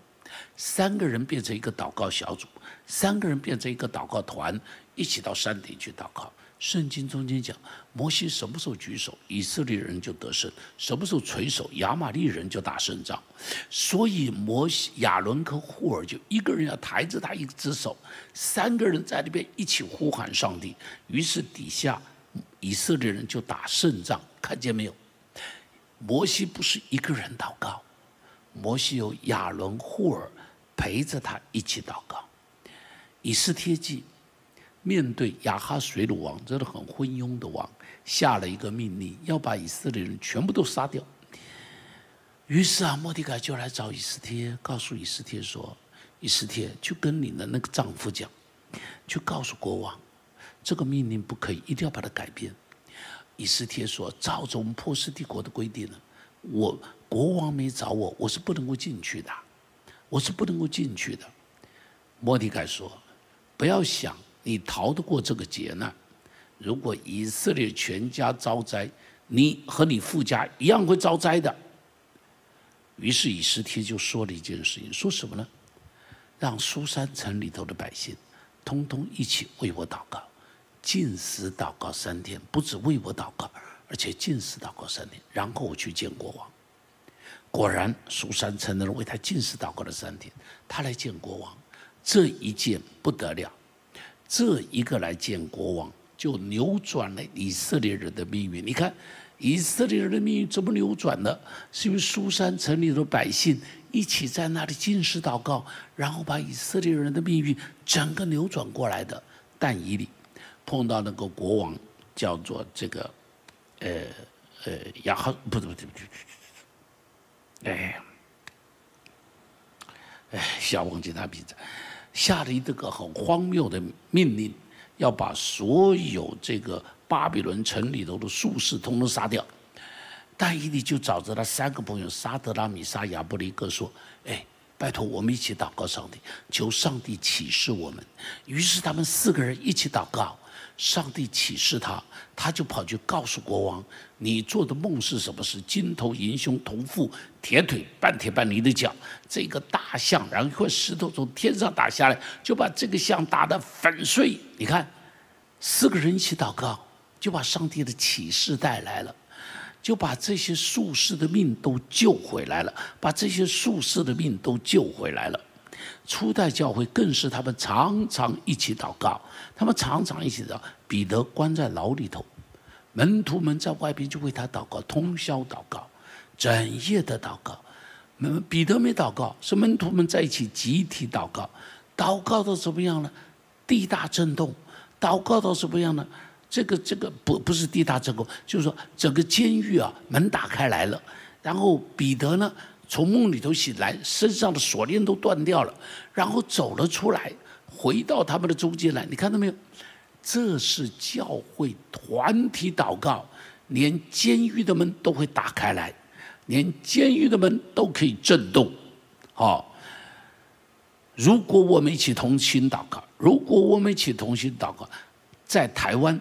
三个人变成一个祷告小组，三个人变成一个祷告团，一起到山顶去祷告。圣经中间讲，摩西什么时候举手，以色列人就得胜；什么时候垂手，亚玛利人就打胜仗。所以摩西、亚伦和户尔就一个人要抬着他一只手，三个人在那边一起呼喊上帝。于是底下以色列人就打胜仗，看见没有？摩西不是一个人祷告，摩西有亚伦、户尔陪着他一起祷告。以斯帖记。面对亚哈水鲁王，这个很昏庸的王，下了一个命令，要把以色列人全部都杀掉。于是啊，莫迪凯就来找以斯帖，告诉以斯帖说：“以斯帖，去跟你的那个丈夫讲，去告诉国王，这个命令不可以，一定要把它改变。”以斯帖说：“照着我们波斯帝国的规定呢，我国王没找我，我是不能够进去的，我是不能够进去的。”莫迪凯说：“不要想。”你逃得过这个劫难？如果以色列全家遭灾，你和你父家一样会遭灾的。于是以斯帖就说了一件事情，说什么呢？让苏珊城里头的百姓，通通一起为我祷告，禁食祷告三天，不止为我祷告，而且禁食祷告三天，然后我去见国王。果然，苏珊城的人为他禁食祷告了三天，他来见国王，这一见不得了。这一个来见国王，就扭转了以色列人的命运。你看，以色列人的命运怎么扭转的？是因为苏珊城里的百姓一起在那里进食祷告，然后把以色列人的命运整个扭转过来的。但以理碰到那个国王，叫做这个，呃呃亚哈，不对不对不对，哎哎，小王记他名字。下了一个很荒谬的命令，要把所有这个巴比伦城里头的术士通通杀掉。但以理就找着他三个朋友沙德拉米沙亚布利哥说：“哎，拜托我们一起祷告上帝，求上帝启示我们。”于是他们四个人一起祷告。上帝启示他，他就跑去告诉国王：“你做的梦是什么？是金头银胸铜腹铁腿半铁半泥的脚，这个大象，然后一块石头从天上打下来，就把这个象打得粉碎。你看，四个人一起祷告，就把上帝的启示带来了，就把这些术士的命都救回来了，把这些术士的命都救回来了。”初代教会更是他们常常一起祷告，他们常常一起祷。彼得关在牢里头，门徒们在外边就为他祷告，通宵祷告，整夜的祷告。门彼得没祷告，是门徒们在一起集体祷告。祷告到怎么样呢？地大震动。祷告到什么样呢？这个这个不不是地大震动，就是说整个监狱啊门打开来了，然后彼得呢？从梦里头醒来，身上的锁链都断掉了，然后走了出来，回到他们的中间来。你看到没有？这是教会团体祷告，连监狱的门都会打开来，连监狱的门都可以震动。好，如果我们一起同心祷告，如果我们一起同心祷告，在台湾，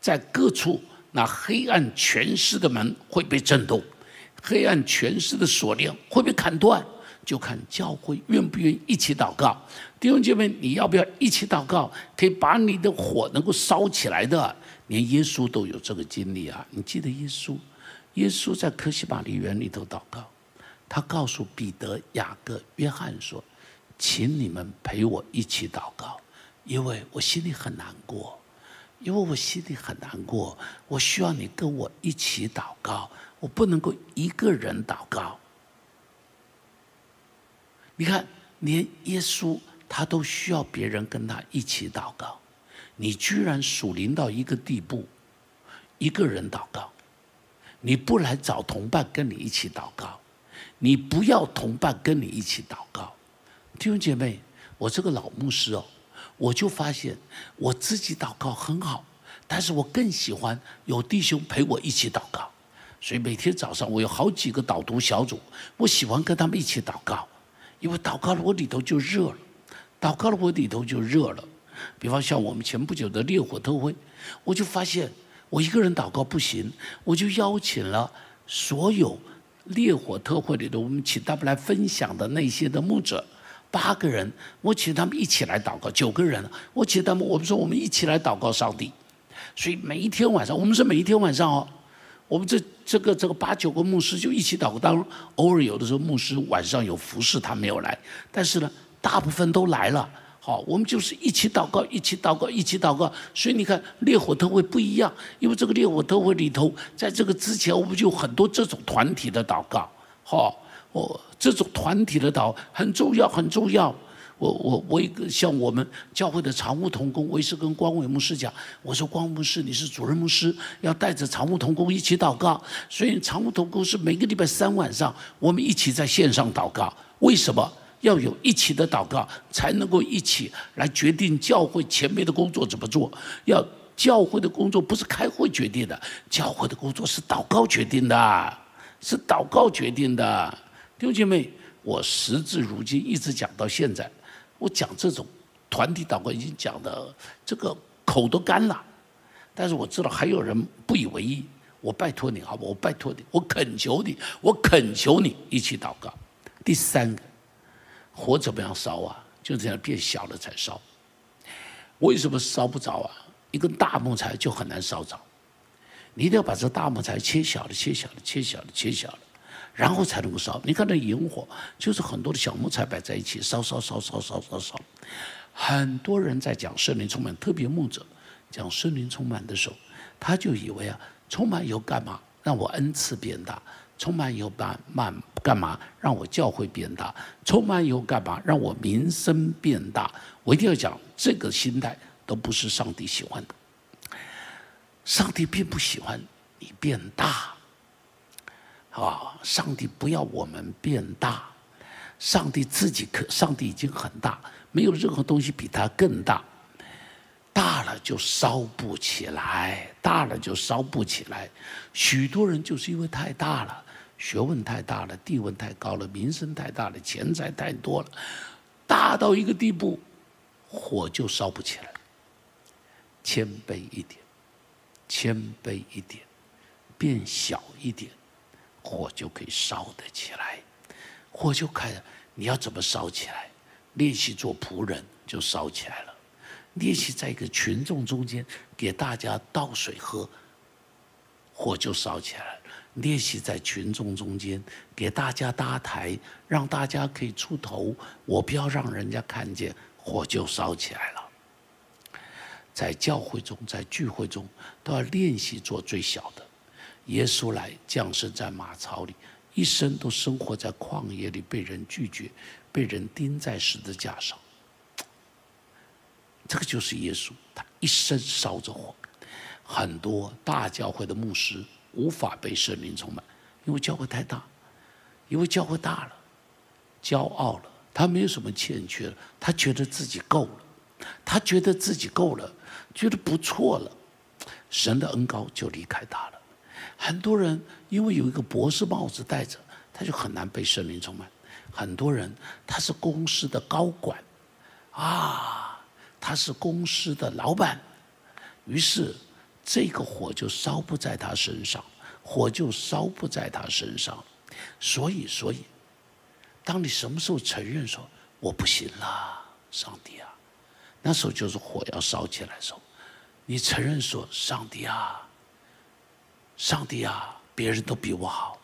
在各处，那黑暗权势的门会被震动，黑暗权势的锁链会被砍断。就看教会愿不愿意一起祷告，弟兄姐妹，你要不要一起祷告？可以把你的火能够烧起来的，连耶稣都有这个经历啊！你记得耶稣，耶稣在科西玛丽园里头祷告，他告诉彼得、雅各、约翰说：“请你们陪我一起祷告，因为我心里很难过，因为我心里很难过，我需要你跟我一起祷告，我不能够一个人祷告。”你看，连耶稣他都需要别人跟他一起祷告，你居然属灵到一个地步，一个人祷告，你不来找同伴跟你一起祷告，你不要同伴跟你一起祷告，弟兄姐妹，我这个老牧师哦，我就发现我自己祷告很好，但是我更喜欢有弟兄陪我一起祷告，所以每天早上我有好几个导读小组，我喜欢跟他们一起祷告。因为祷告了，我里头就热了；祷告了，我里头就热了。比方像我们前不久的烈火特会，我就发现我一个人祷告不行，我就邀请了所有烈火特会里的我们请他们来分享的那些的牧者，八个人，我请他们一起来祷告；九个人，我请他们，我们说我们一起来祷告上帝。所以每一天晚上，我们是每一天晚上哦。我们这这个这个八九个牧师就一起祷告，当然偶尔有的时候牧师晚上有服侍，他没有来，但是呢，大部分都来了。好，我们就是一起祷告，一起祷告，一起祷告。所以你看，烈火特会不一样，因为这个烈火特会里头，在这个之前，我们就有很多这种团体的祷告。好，哦，这种团体的祷很重要，很重要。我我我一个像我们教会的常务同工，我也是跟光伟牧师讲，我说光牧师你是主任牧师，要带着常务同工一起祷告。所以常务同工是每个礼拜三晚上，我们一起在线上祷告。为什么要有一起的祷告，才能够一起来决定教会前面的工作怎么做？要教会的工作不是开会决定的，教会的工作是祷告决定的，是祷告决定的。弟兄姐妹，我时至如今一直讲到现在。我讲这种团体祷告已经讲的这个口都干了，但是我知道还有人不以为意。我拜托你，好不？我拜托你，我恳求你，我恳求你一起祷告。第三个，火怎么样烧啊？就这样变小了才烧。为什么烧不着啊？一根大木材就很难烧着，你一定要把这大木材切小了，切小了，切小了，切小了。然后才能够烧。你看那萤火，就是很多的小木材摆在一起，烧烧烧烧烧烧烧。很多人在讲圣灵充满，特别牧者讲圣灵充满的时候，他就以为啊，充满以后干嘛？让我恩赐变大。充满以后慢慢干嘛？让我教会变大。充满以后干嘛？让我名声变大。我一定要讲，这个心态都不是上帝喜欢的。上帝并不喜欢你变大。啊！上帝不要我们变大，上帝自己可，上帝已经很大，没有任何东西比他更大。大了就烧不起来，大了就烧不起来。许多人就是因为太大了，学问太大了，地位太高了，名声太大了，钱财太多了，大到一个地步，火就烧不起来。谦卑一点，谦卑一点，变小一点。火就可以烧得起来，火就开了。你要怎么烧起来？练习做仆人就烧起来了。练习在一个群众中间给大家倒水喝，火就烧起来了。练习在群众中间给大家搭台，让大家可以出头，我不要让人家看见，火就烧起来了。在教会中，在聚会中，都要练习做最小的。耶稣来降生在马槽里，一生都生活在旷野里，被人拒绝，被人钉在十字架上。这个就是耶稣，他一生烧着火。很多大教会的牧师无法被圣灵充满，因为教会太大，因为教会大了，骄傲了，他没有什么欠缺了，他觉得自己够了，他觉得自己够了，觉得不错了，神的恩高就离开他了。很多人因为有一个博士帽子戴着，他就很难被圣灵充满。很多人他是公司的高管，啊，他是公司的老板，于是这个火就烧不在他身上，火就烧不在他身上。所以，所以，当你什么时候承认说我不行了，上帝啊，那时候就是火要烧起来的时候。你承认说上帝啊，上帝啊，别人都比我好，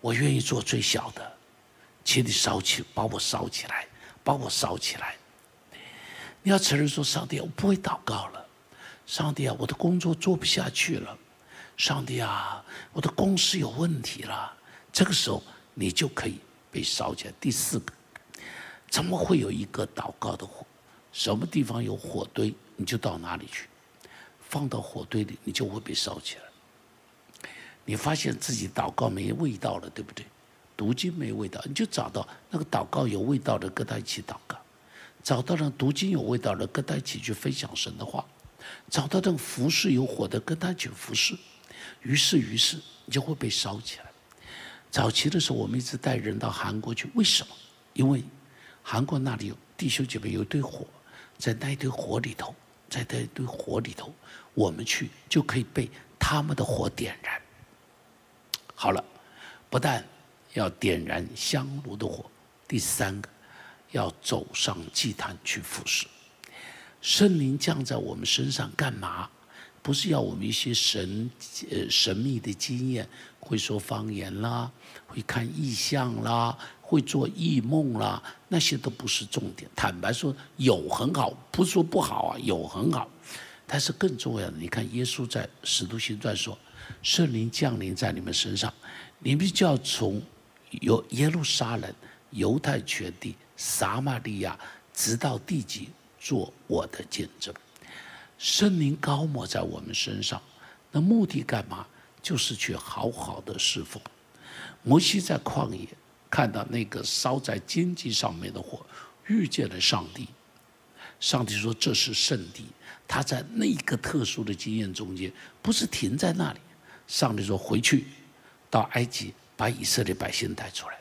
我愿意做最小的。请你烧起，把我烧起来，把我烧起来。你要承认说：“上帝，我不会祷告了。”上帝啊，我的工作做不下去了。上帝啊，我的公司有问题了。这个时候，你就可以被烧起来。第四个，怎么会有一个祷告的火？什么地方有火堆，你就到哪里去，放到火堆里，你就会被烧起来。你发现自己祷告没味道了，对不对？读经没味道，你就找到那个祷告有味道的，跟他一起祷告；找到了读经有味道的，跟他一起去分享神的话；找到那个服侍有火的，跟他一起服侍。于是，于是你就会被烧起来。早期的时候，我们一直带人到韩国去，为什么？因为韩国那里有弟兄姐妹有一堆火，在那一堆火里头，在那一堆火里头，我们去就可以被他们的火点燃。好了，不但。要点燃香炉的火，第三个，要走上祭坛去服侍。圣灵降在我们身上干嘛？不是要我们一些神呃神秘的经验，会说方言啦，会看异象啦，会做异梦啦，那些都不是重点。坦白说，有很好，不是说不好啊，有很好。但是更重要的，你看耶稣在使徒行传说，圣灵降临在你们身上，你们就要从。由耶路撒冷、犹太全地、撒玛利亚，直到地极，做我的见证。圣灵高抹在我们身上，那目的干嘛？就是去好好的侍奉。摩西在旷野看到那个烧在荆棘上面的火，遇见了上帝。上帝说：“这是圣地。”他在那个特殊的经验中间，不是停在那里。上帝说：“回去，到埃及。”把以色列百姓带出来，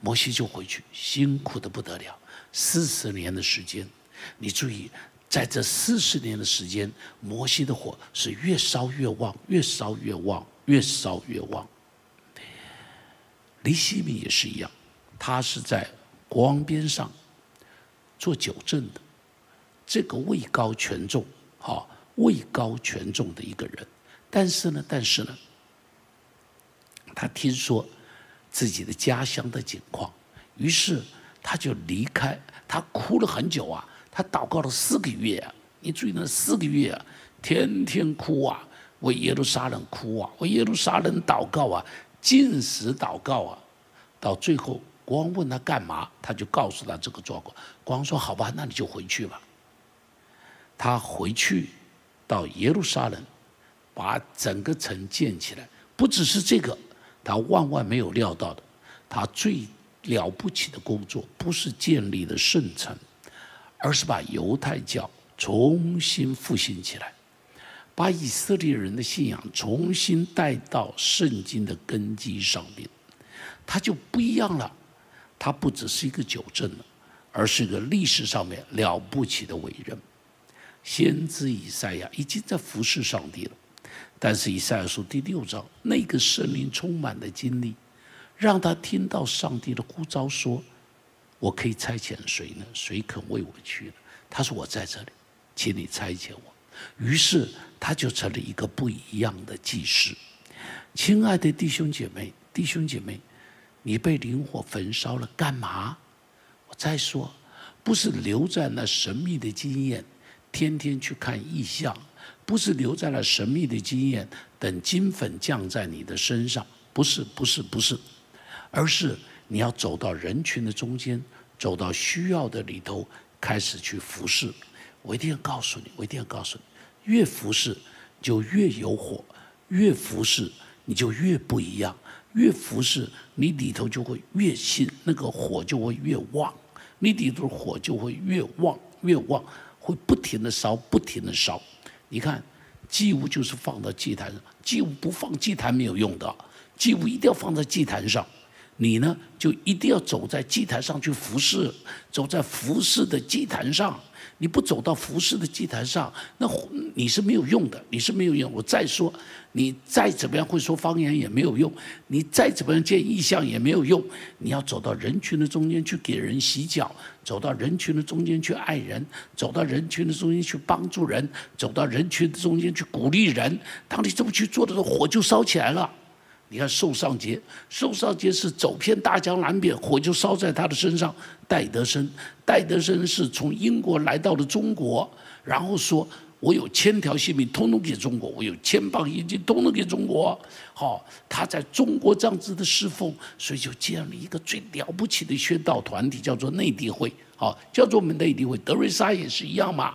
摩西就回去，辛苦的不得了，四十年的时间。你注意，在这四十年的时间，摩西的火是越烧越旺，越烧越旺，越烧越旺。黎西米也是一样，他是在国王边上做酒政的，这个位高权重，哈位高权重的一个人。但是呢，但是呢。他听说自己的家乡的景况，于是他就离开。他哭了很久啊，他祷告了四个月啊。你注意那四个月啊，天天哭啊，为耶路撒冷哭啊，为耶路撒冷祷告啊，进食祷告啊。到最后，国王问他干嘛，他就告诉他这个状况。国王说：“好吧，那你就回去吧。”他回去到耶路撒冷，把整个城建起来，不只是这个。他万万没有料到的，他最了不起的工作不是建立了圣城，而是把犹太教重新复兴起来，把以色列人的信仰重新带到圣经的根基上面。他就不一样了，他不只是一个九正了，而是一个历史上面了不起的伟人。先知以赛亚已经在服侍上帝了。但是以赛亚书第六章那个圣灵充满的经历，让他听到上帝的呼召，说：“我可以差遣谁呢？谁肯为我去呢？”他说：“我在这里，请你差遣我。”于是他就成了一个不一样的祭司。亲爱的弟兄姐妹，弟兄姐妹，你被灵火焚烧了，干嘛？我再说，不是留在那神秘的经验，天天去看异象。不是留在了神秘的经验，等金粉降在你的身上，不是，不是，不是，而是你要走到人群的中间，走到需要的里头，开始去服侍。我一定要告诉你，我一定要告诉你，越服侍就越有火，越服侍你就越不一样，越服侍你里头就会越新，那个火就会越旺，你里头火就会越旺越旺，会不停的烧，不停的烧。你看，祭物就是放到祭坛上，祭物不放祭坛没有用的，祭物一定要放在祭坛上。你呢，就一定要走在祭坛上去服侍，走在服侍的祭坛上。你不走到服侍的祭坛上，那你是没有用的，你是没有用。我再说，你再怎么样会说方言也没有用，你再怎么样见异象也没有用。你要走到人群的中间去给人洗脚，走到人群的中间去爱人，走到人群的中间去帮助人，走到人群的中间去鼓励人。当你这么去做的时候，火就烧起来了。你看寿上节，寿上节是走遍大江南北，火就烧在他的身上。戴德生，戴德生是从英国来到了中国，然后说：“我有千条性命，通通给中国；我有千磅银金，通通给中国。”好，他在中国这样子的侍奉，所以就建立一个最了不起的宣道团体，叫做内地会。好，叫做我们内地会。德瑞莎也是一样嘛，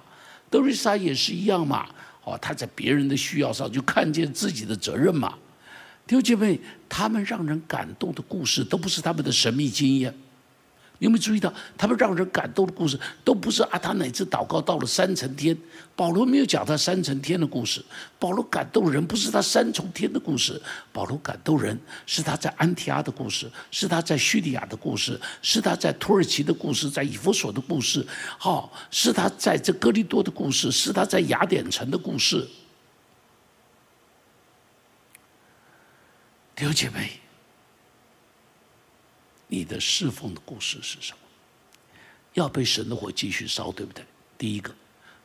德瑞莎也是一样嘛。好，他在别人的需要上就看见自己的责任嘛。弟兄姐妹，他们让人感动的故事，都不是他们的神秘经验。你有没有注意到，他们让人感动的故事，都不是啊？他哪次祷告到了三层天？保罗没有讲他三层天的故事。保罗感动人，不是他三重天的故事。保罗感动人，是他在安提阿的故事，是他在叙利亚的故事，是他在土耳其的故事，在以弗所的故事，好，是他在这哥利多的故事，是他在雅典城的故事。弟兄姐妹。你的侍奉的故事是什么？要被神的火继续烧，对不对？第一个，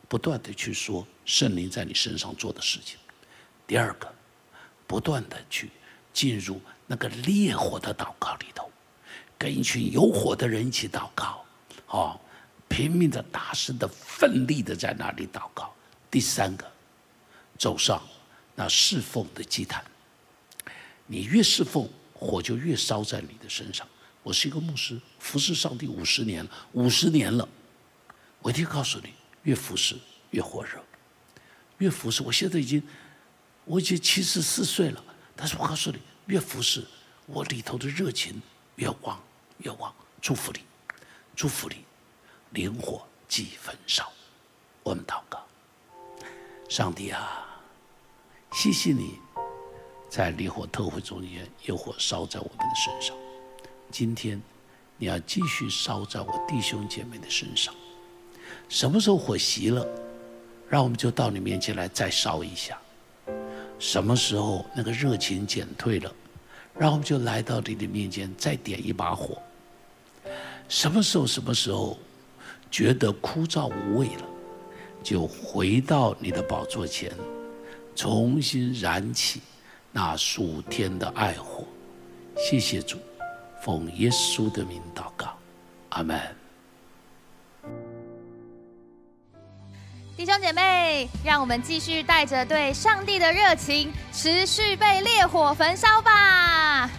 不断的去说圣灵在你身上做的事情；第二个，不断的去进入那个烈火的祷告里头，跟一群有火的人一起祷告，哦，拼命的、大声的、奋力的在那里祷告。第三个，走上那侍奉的祭坛，你越侍奉，火就越烧在你的身上。我是一个牧师，服侍上帝五十年了，五十年了。我一定告诉你，越服侍越火热，越服侍。我现在已经，我已经七十四岁了，但是我告诉你，越服侍，我里头的热情越旺，越旺。祝福你，祝福你，灵火几焚烧。我们祷告，上帝啊，谢谢你，在烈火特会中间，有火烧在我们的身上。今天，你要继续烧在我弟兄姐妹的身上。什么时候火熄了，让我们就到你面前来再烧一下。什么时候那个热情减退了，让我们就来到你的面前再点一把火。什么时候什么时候觉得枯燥无味了，就回到你的宝座前，重新燃起那属天的爱火。谢谢主。奉耶稣的名祷告，阿门。弟兄姐妹，让我们继续带着对上帝的热情，持续被烈火焚烧吧。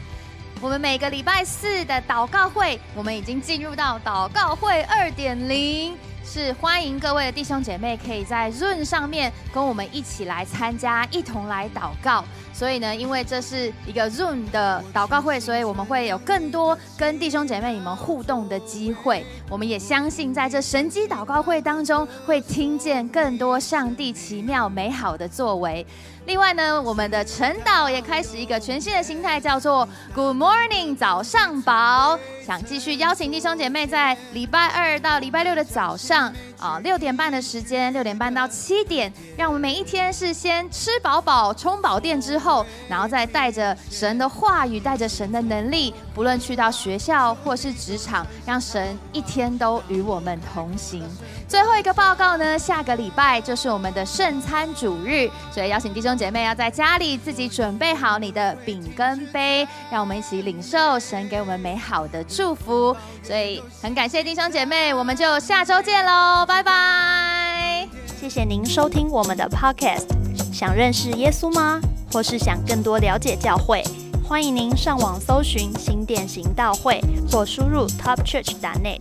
我们每个礼拜四的祷告会，我们已经进入到祷告会二点零。是欢迎各位的弟兄姐妹可以在 Zoom 上面跟我们一起来参加，一同来祷告。所以呢，因为这是一个 Zoom 的祷告会，所以我们会有更多跟弟兄姐妹你们互动的机会。我们也相信在这神机祷告会当中，会听见更多上帝奇妙美好的作为。另外呢，我们的晨祷也开始一个全新的心态，叫做 Good Morning 早上宝。想继续邀请弟兄姐妹在礼拜二到礼拜六的早上啊六点半的时间，六点半到七点，让我们每一天是先吃饱饱、充饱电之后，然后再带着神的话语，带着神的能力，不论去到学校或是职场，让神一天都与我们同行。最后一个报告呢，下个礼拜就是我们的圣餐主日，所以邀请弟兄姐妹要在家里自己准备好你的饼跟杯，让我们一起领受神给我们美好的祝福。所以很感谢弟兄姐妹，我们就下周见喽，拜拜！谢谢您收听我们的 Podcast。想认识耶稣吗？或是想更多了解教会？欢迎您上网搜寻新店行道会，或输入 topchurch.net。